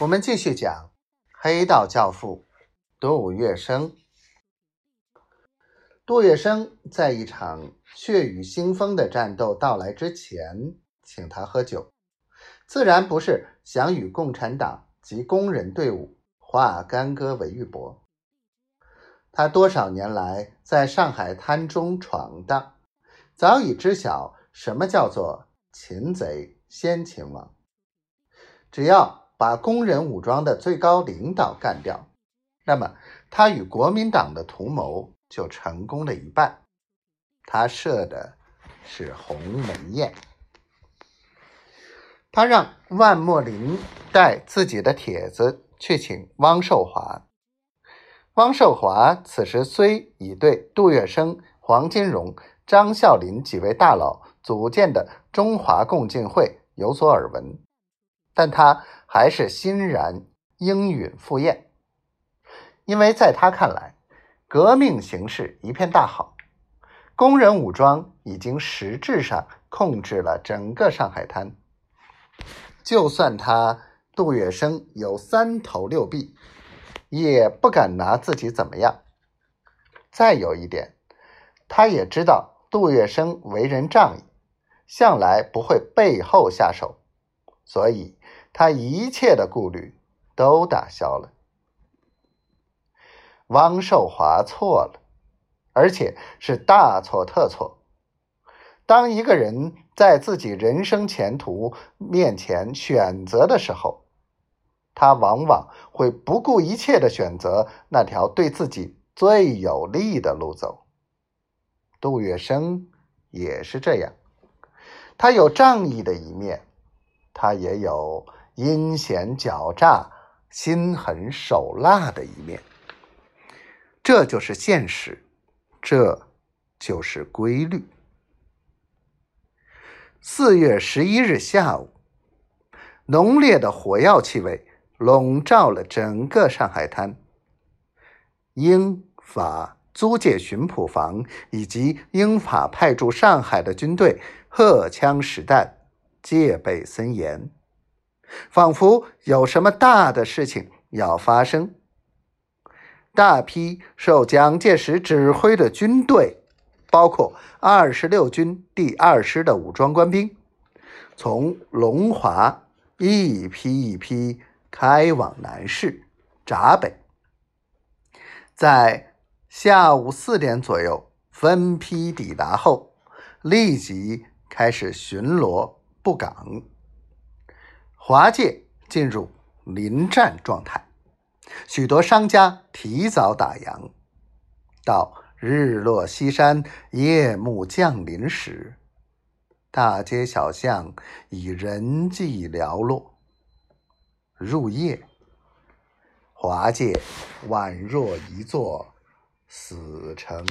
我们继续讲黑道教父杜月笙。杜月笙在一场血雨腥风的战斗到来之前，请他喝酒，自然不是想与共产党及工人队伍化干戈为玉帛。他多少年来在上海滩中闯荡，早已知晓什么叫做擒贼先擒王。只要把工人武装的最高领导干掉，那么他与国民党的图谋就成功了一半。他设的是鸿门宴，他让万墨林带自己的帖子去请汪寿华。汪寿华此时虽已对杜月笙、黄金荣、张啸林几位大佬组建的中华共进会有所耳闻。但他还是欣然应允赴宴，因为在他看来，革命形势一片大好，工人武装已经实质上控制了整个上海滩。就算他杜月笙有三头六臂，也不敢拿自己怎么样。再有一点，他也知道杜月笙为人仗义，向来不会背后下手，所以。他一切的顾虑都打消了。汪寿华错了，而且是大错特错。当一个人在自己人生前途面前选择的时候，他往往会不顾一切的选择那条对自己最有利的路走。杜月笙也是这样，他有仗义的一面，他也有。阴险狡诈、心狠手辣的一面，这就是现实，这就是规律。四月十一日下午，浓烈的火药气味笼罩了整个上海滩。英法租界巡捕房以及英法派驻上海的军队，荷枪实弹，戒备森严。仿佛有什么大的事情要发生。大批受蒋介石指挥的军队，包括二十六军第二师的武装官兵，从龙华一批一批开往南市闸北，在下午四点左右分批抵达后，立即开始巡逻布岗。华界进入临战状态，许多商家提早打烊。到日落西山、夜幕降临时，大街小巷已人迹寥落。入夜，华界宛若一座死城。